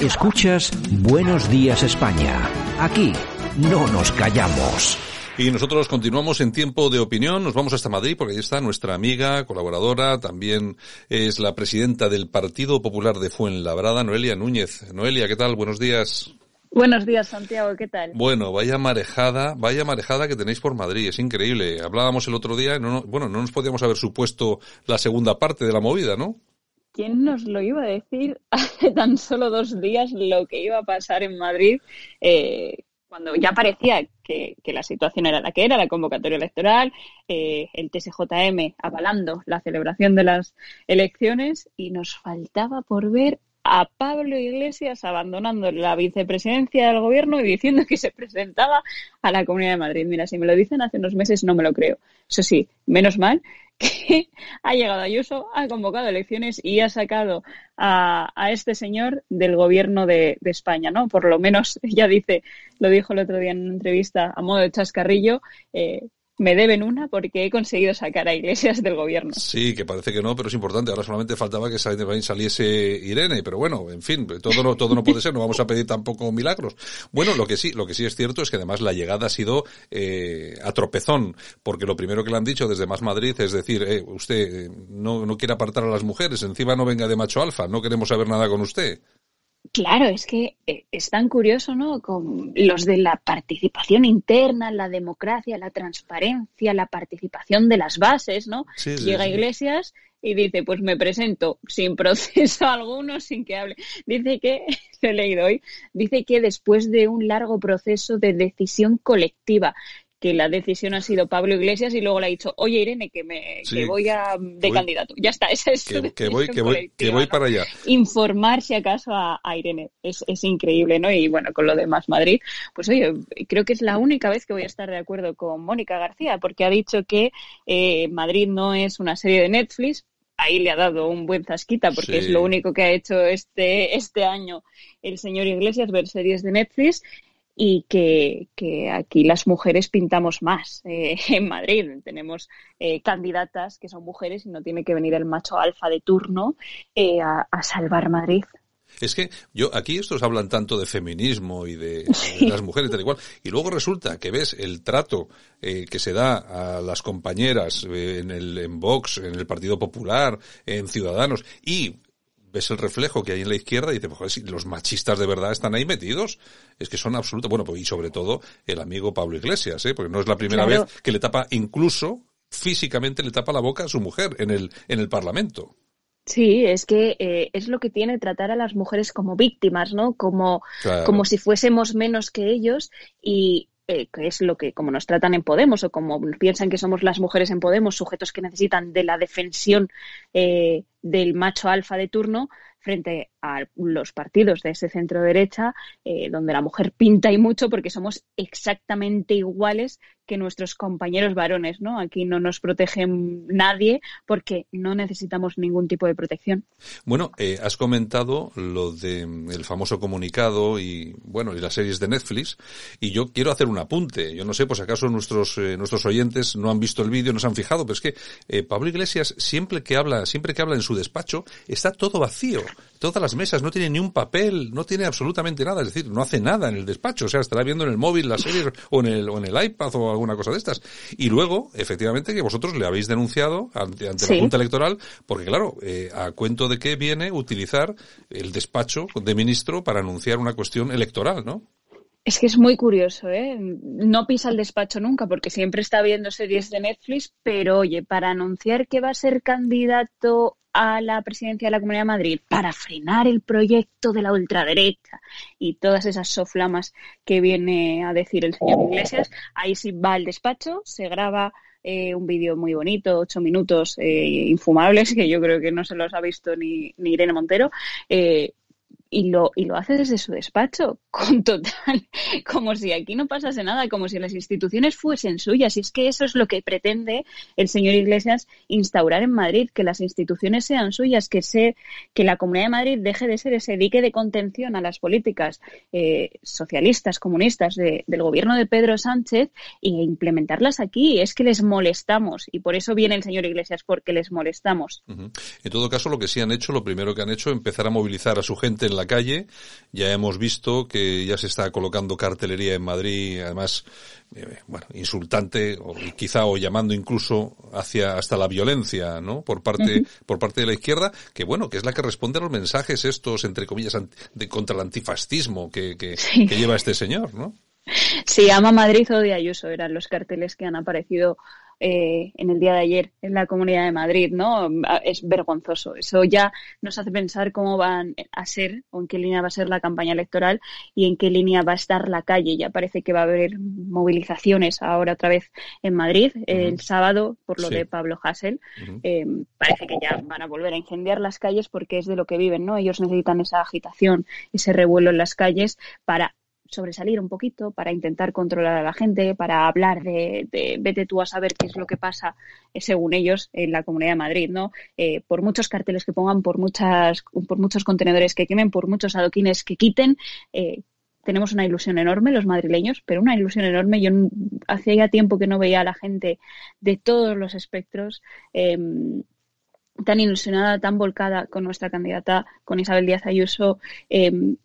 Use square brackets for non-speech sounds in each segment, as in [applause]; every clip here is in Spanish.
Escuchas Buenos Días España. Aquí no nos callamos. Y nosotros continuamos en tiempo de opinión. Nos vamos hasta Madrid porque ahí está nuestra amiga, colaboradora, también es la presidenta del Partido Popular de Fuenlabrada, Noelia Núñez. Noelia, ¿qué tal? Buenos días. Buenos días, Santiago, ¿qué tal? Bueno, vaya marejada, vaya marejada que tenéis por Madrid, es increíble. Hablábamos el otro día, no, bueno, no nos podíamos haber supuesto la segunda parte de la movida, ¿no? ¿Quién nos lo iba a decir hace tan solo dos días lo que iba a pasar en Madrid? Eh, cuando ya parecía que, la situación era la que era, la convocatoria electoral, eh, el TSJM avalando la celebración de las elecciones y nos faltaba por ver a Pablo Iglesias abandonando la vicepresidencia del gobierno y diciendo que se presentaba a la Comunidad de Madrid. Mira, si me lo dicen hace unos meses no me lo creo. Eso sí, menos mal que [laughs] ha llegado Ayuso, ha convocado elecciones y ha sacado a, este señor del gobierno de, España, ¿no? Por lo menos [laughs] ya dice, lo dijo el otro día en una entrevista a modo de chascarrillo, eh, me deben una porque he conseguido sacar a Iglesias del gobierno. Sí, que parece que no, pero es importante. Ahora solamente faltaba que saliese Irene, pero bueno, en fin, todo no, todo no puede ser, no vamos a pedir tampoco milagros. Bueno, lo que sí, lo que sí es cierto es que además la llegada ha sido eh, a tropezón, porque lo primero que le han dicho desde Más Madrid es decir, eh, usted eh, no, no quiere apartar a las mujeres, encima no venga de macho alfa, no queremos saber nada con usted. Claro, es que eh, es tan curioso, ¿no? Con los de la participación interna, la democracia, la transparencia, la participación de las bases, ¿no? Llega Iglesias y dice, pues me presento sin proceso [laughs] alguno, sin que hable. Dice que, [laughs] lo he leído hoy, dice que después de un largo proceso de decisión colectiva, que la decisión ha sido Pablo Iglesias y luego le ha dicho, oye Irene, que me voy a de candidato. Ya está, esa es que, que voy, que voy, que voy para allá. Informar si acaso a, Irene. Es, es, increíble, ¿no? Y bueno, con lo demás Madrid, pues oye, creo que es la única vez que voy a estar de acuerdo con Mónica García, porque ha dicho que eh, Madrid no es una serie de Netflix, ahí le ha dado un buen zasquita porque es lo único que ha hecho este, este año el señor Iglesias, ver series de Netflix y que, que, aquí las mujeres pintamos más eh, [laughs] en Madrid. Tenemos eh, candidatas que son mujeres y no tiene que venir el macho alfa de turno eh, a, salvar Madrid. Es que yo aquí estos hablan tanto de feminismo y de, las mujeres tal y cual y luego resulta que ves el trato que se da a las compañeras en el en Vox, en el Partido Popular, en Ciudadanos y ves el reflejo que hay en la izquierda y dices, pues los machistas de verdad están ahí metidos, es que son absolutos, bueno, pues, y sobre todo el amigo Pablo Iglesias, ¿eh? porque no es la primera vez que le tapa, incluso físicamente le tapa la boca a su mujer en el, en el Parlamento. Sí, es que eh, es lo que tiene tratar a las mujeres como víctimas, ¿no? Como, como si fuésemos menos que ellos y, eh, que es lo que, como nos tratan en Podemos o como piensan que somos las mujeres en Podemos, sujetos que necesitan de la defensión eh, del macho alfa de turno frente a los partidos de ese centro derecha, eh, donde la mujer pinta y mucho porque somos exactamente iguales que nuestros compañeros varones, ¿no? Aquí no nos protege nadie porque no necesitamos ningún tipo de protección. Bueno, eh, has comentado lo de mm, el famoso comunicado y bueno y las series de Netflix y yo quiero hacer un apunte. Yo no sé, pues acaso nuestros eh, nuestros oyentes no han visto el vídeo, no se han fijado, pero es que eh, Pablo Iglesias siempre que habla, siempre que habla en su despacho está todo vacío, todas las mesas no tiene ni un papel, no tiene absolutamente nada, es decir, no hace nada en el despacho, o sea, estará viendo en el móvil las series o en el o en el iPad o alguna cosa de estas. Y luego, efectivamente, que vosotros le habéis denunciado ante, la Junta Electoral, porque claro, eh, a cuento de que viene utilizar el despacho de ministro para anunciar una cuestión electoral, ¿no? Es que es muy curioso, ¿eh? No pisa el despacho nunca porque siempre está viendo series de Netflix, pero oye, para anunciar que va a ser candidato a la presidencia de la Comunidad de Madrid para frenar el proyecto de la ultraderecha y todas esas soflamas que viene a decir el señor Iglesias, ahí sí va al despacho, se graba eh, un vídeo muy bonito, ocho minutos eh, infumables, que yo creo que no se los ha visto ni, ni Irene Montero. Eh, y lo, y lo hace desde su despacho, [laughs] con total, como si aquí no pasase nada, como si las instituciones fuesen suyas. Y es que eso es lo que pretende el señor Iglesias instaurar en Madrid, que las instituciones sean suyas, que, se, que la Comunidad de Madrid deje de ser ese dique de contención a las políticas eh, socialistas, comunistas del gobierno de Pedro Sánchez e implementarlas aquí. Es que les molestamos y por eso viene el señor Iglesias, porque les molestamos. En todo caso, lo que sí han hecho, lo primero que han hecho, empezar a movilizar a su gente en la calle. Ya hemos visto que ya se está colocando cartelería en Madrid, además, eh, bueno, insultante, o quizá o llamando incluso hacia hasta la violencia, ¿no? Por parte, por parte de la izquierda, que bueno, que es la que responde a los mensajes estos, entre comillas, de, contra el antifascismo que, que, que lleva este señor, ¿no? Sí, ama Madrid, odia Ayuso, eran los carteles que han aparecido eh, en el día de ayer en la Comunidad de Madrid, ¿no? Es vergonzoso. Eso ya nos hace pensar cómo van a ser o en qué línea va a ser la campaña electoral y en qué línea va a estar la calle. Ya parece que va a haber movilizaciones ahora otra vez en Madrid el sábado por lo de Pablo Hassel. Eh, parece que ya van a volver a incendiar las calles porque es de lo que viven, ¿no? Ellos necesitan esa agitación, ese revuelo en las calles para sobresalir un poquito, para intentar controlar a la gente, para hablar de, vete tú a saber qué es lo que pasa, eh, según ellos, en la Comunidad de Madrid, ¿no? Eh, por muchos carteles que pongan, por muchas, por muchos contenedores que quemen, por muchos adoquines que quiten, eh, tenemos una ilusión enorme los madrileños, pero una ilusión enorme. Yo hacía ya tiempo que no veía a la gente de todos los espectros em, tan ilusionada, tan volcada con nuestra candidata, con Isabel Díaz Ayuso. Em,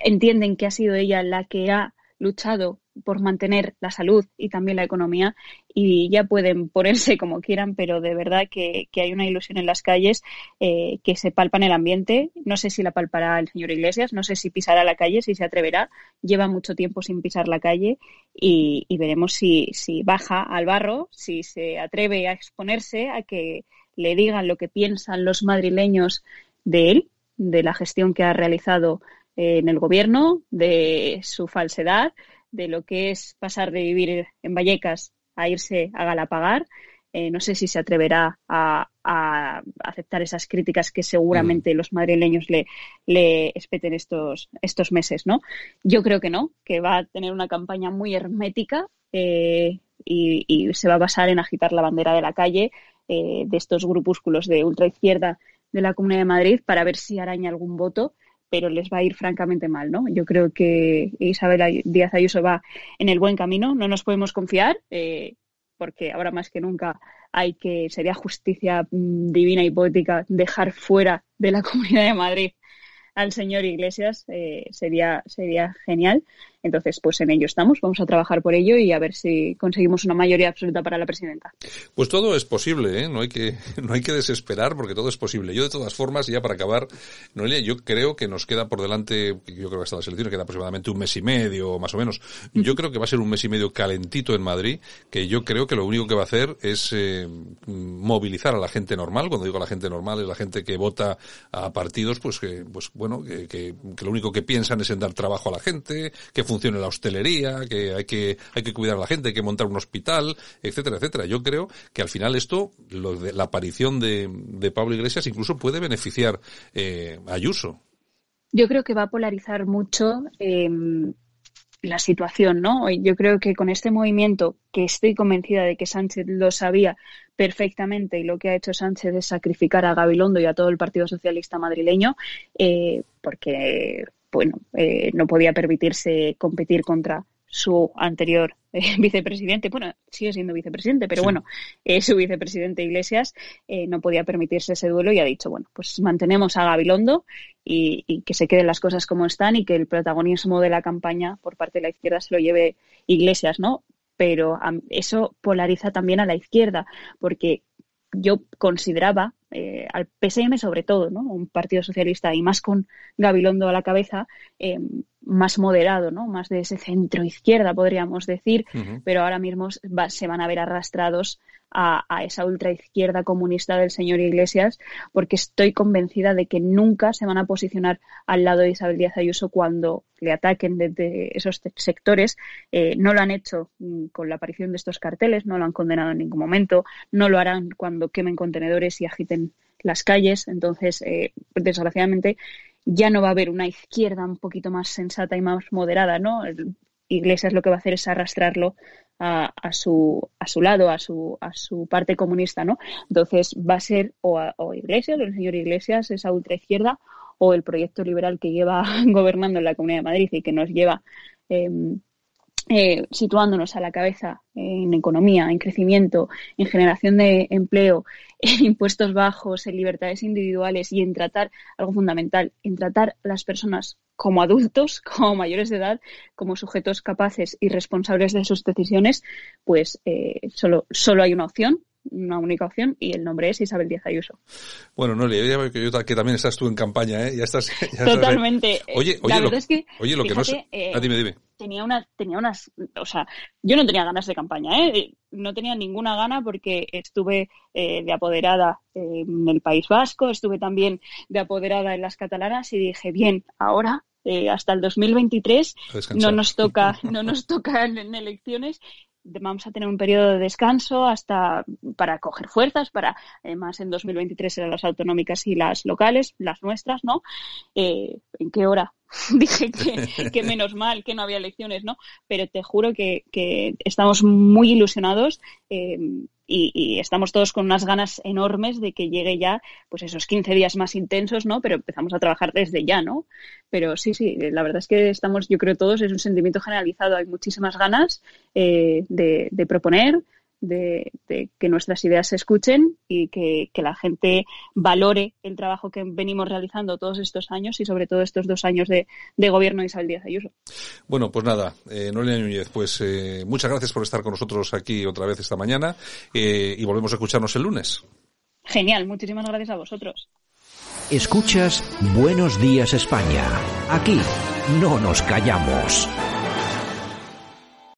entienden que ha sido ella la que ha luchado por mantener la salud y también la economía y ya pueden ponerse como quieran, pero de verdad que, hay una ilusión en las calles eh, que se palpa en el ambiente. No sé si la palpará el señor Iglesias, no sé si pisará la calle, si se atreverá. Lleva mucho tiempo sin pisar la calle y, veremos si, si baja al barro, si se atreve a exponerse a que le digan lo que piensan los madrileños de él, de la gestión que ha realizado en el gobierno, de su falsedad, de lo que es pasar de vivir en Vallecas a irse a Galapagar. Eh, no sé si se atreverá a, aceptar esas críticas que seguramente mm. los madrileños le, le espeten estos, estos meses, ¿no? Yo creo que no, que va a tener una campaña muy hermética eh, y, se va a basar en agitar la bandera de la calle eh, de estos grupúsculos de ultraizquierda de la Comunidad de Madrid para ver si araña algún voto pero les va a ir francamente mal, ¿no? Yo creo que Isabel Díaz Ayuso va en el buen camino, no nos podemos confiar, eh, porque ahora más que nunca hay que, sería justicia mm, divina y poética dejar fuera de la [laughs] Comunidad de Madrid al señor Iglesias, eh, sería, sería genial. Entonces, pues en ello estamos, vamos a trabajar por ello y a ver si conseguimos una mayoría absoluta para la presidenta. Pues todo es posible, ¿eh? no, hay que, [laughs] no hay que desesperar porque todo es posible. Yo de todas formas, ya para acabar, Noelia, yo creo que nos queda por delante, yo creo que hasta la selección queda aproximadamente un mes y medio, más o menos. Yo creo que va a ser un mes y medio calentito en Madrid, que yo creo que lo único que va a hacer es eh, movilizar a la gente normal. Cuando digo la gente normal es la gente que vota a partidos, pues que, pues bueno, que, que, que lo único que piensan es en dar trabajo a la gente, que funcione la hostelería, que hay que, hay que cuidar a la gente, hay que montar un hospital, etcétera, etcétera. Yo creo que al final esto, lo de, la aparición de, de Pablo Iglesias incluso puede beneficiar eh, a Ayuso. Yo creo que va a polarizar mucho eh, la situación, ¿no? Yo creo que con este movimiento, que estoy convencida de que Sánchez lo sabía perfectamente y lo que ha hecho Sánchez es sacrificar a Gabilondo y a todo el Partido Socialista madrileño, eh, porque bueno, eh, no podía permitirse competir contra su anterior eh, [laughs] vicepresidente, bueno, sigue siendo vicepresidente, pero bueno, eh, su vicepresidente Iglesias no podía permitirse ese duelo y ha dicho, bueno, pues mantenemos a Gabilondo y, que se queden las cosas como están y que el protagonismo de la campaña por parte de la izquierda se lo lleve Iglesias, ¿no? Pero eso polariza también a la izquierda, porque yo consideraba eh, al PSM sobre todo, ¿no? un partido socialista y más con Gabilondo a la cabeza, eh, más moderado, ¿no? Más de ese centro izquierda, podríamos decir, pero ahora mismo se van a ver arrastrados a, esa ultraizquierda comunista del señor Iglesias, porque estoy convencida de que nunca se van a posicionar al lado de Isabel Díaz Ayuso cuando le ataquen desde esos sectores. Eh, no lo han hecho mm, con la aparición de estos carteles, no lo han condenado en ningún momento, no lo harán cuando quemen contenedores y agiten las calles. Entonces, eh, desgraciadamente, ya no va a haber una izquierda un poquito más sensata y más moderada, ¿no? Iglesias lo que va a hacer es arrastrarlo a, su, a su lado, a su, a su parte comunista, ¿no? Entonces va a ser o, o Iglesias, o el señor Iglesias, esa ultraizquierda, o el proyecto liberal que lleva [laughs] gobernando en la Comunidad de Madrid y que nos lleva em, eh, situándonos a la cabeza en economía, en crecimiento, en generación de empleo, [laughs] en impuestos bajos, en libertades individuales y en tratar algo fundamental, en tratar a las personas como adultos, [laughs] como mayores de edad, como sujetos capaces y responsables de sus decisiones, pues eh, solo, solo hay una opción, una única opción y el nombre es Isabel Díaz Ayuso. Bueno, no, ya veo que, que también estás tú en campaña, ¿eh? Ya estás. Totalmente. oye, oye, la verdad es que, oye, lo que no sé. Eh, ah, dime, dime. Tenía, una, tenía unas. O sea, yo no tenía ganas de campaña, ¿eh? No tenía ninguna gana porque estuve eh, de apoderada en el País Vasco, estuve también de apoderada en las catalanas y dije, bien, ahora eh, hasta el 2023 no nos toca [laughs] no nos toca en, elecciones vamos a tener un periodo de descanso hasta para coger fuerzas para además en 2023 eran las autonómicas y las locales las nuestras no eh, en qué hora [laughs] dije que, menos mal que no había elecciones no pero te juro que, estamos muy ilusionados eh, y, estamos todos con unas ganas enormes de que llegue ya pues esos 15 días más intensos, ¿no? Pero empezamos a trabajar desde ya, ¿no? Pero sí, sí, la verdad es que estamos, yo creo todos, es un sentimiento generalizado, hay muchísimas ganas eh, de proponer, de, que nuestras ideas se escuchen y que, la gente valore el trabajo que venimos realizando todos estos años y sobre todo estos dos años de, gobierno de Isabel Díaz Ayuso. Bueno, pues nada, eh, Noelia Núñez, pues eh, muchas gracias por estar con nosotros aquí otra vez esta mañana eh, y volvemos a escucharnos el lunes. Genial, muchísimas gracias a vosotros. Escuchas Buenos Días España. Aquí no nos callamos.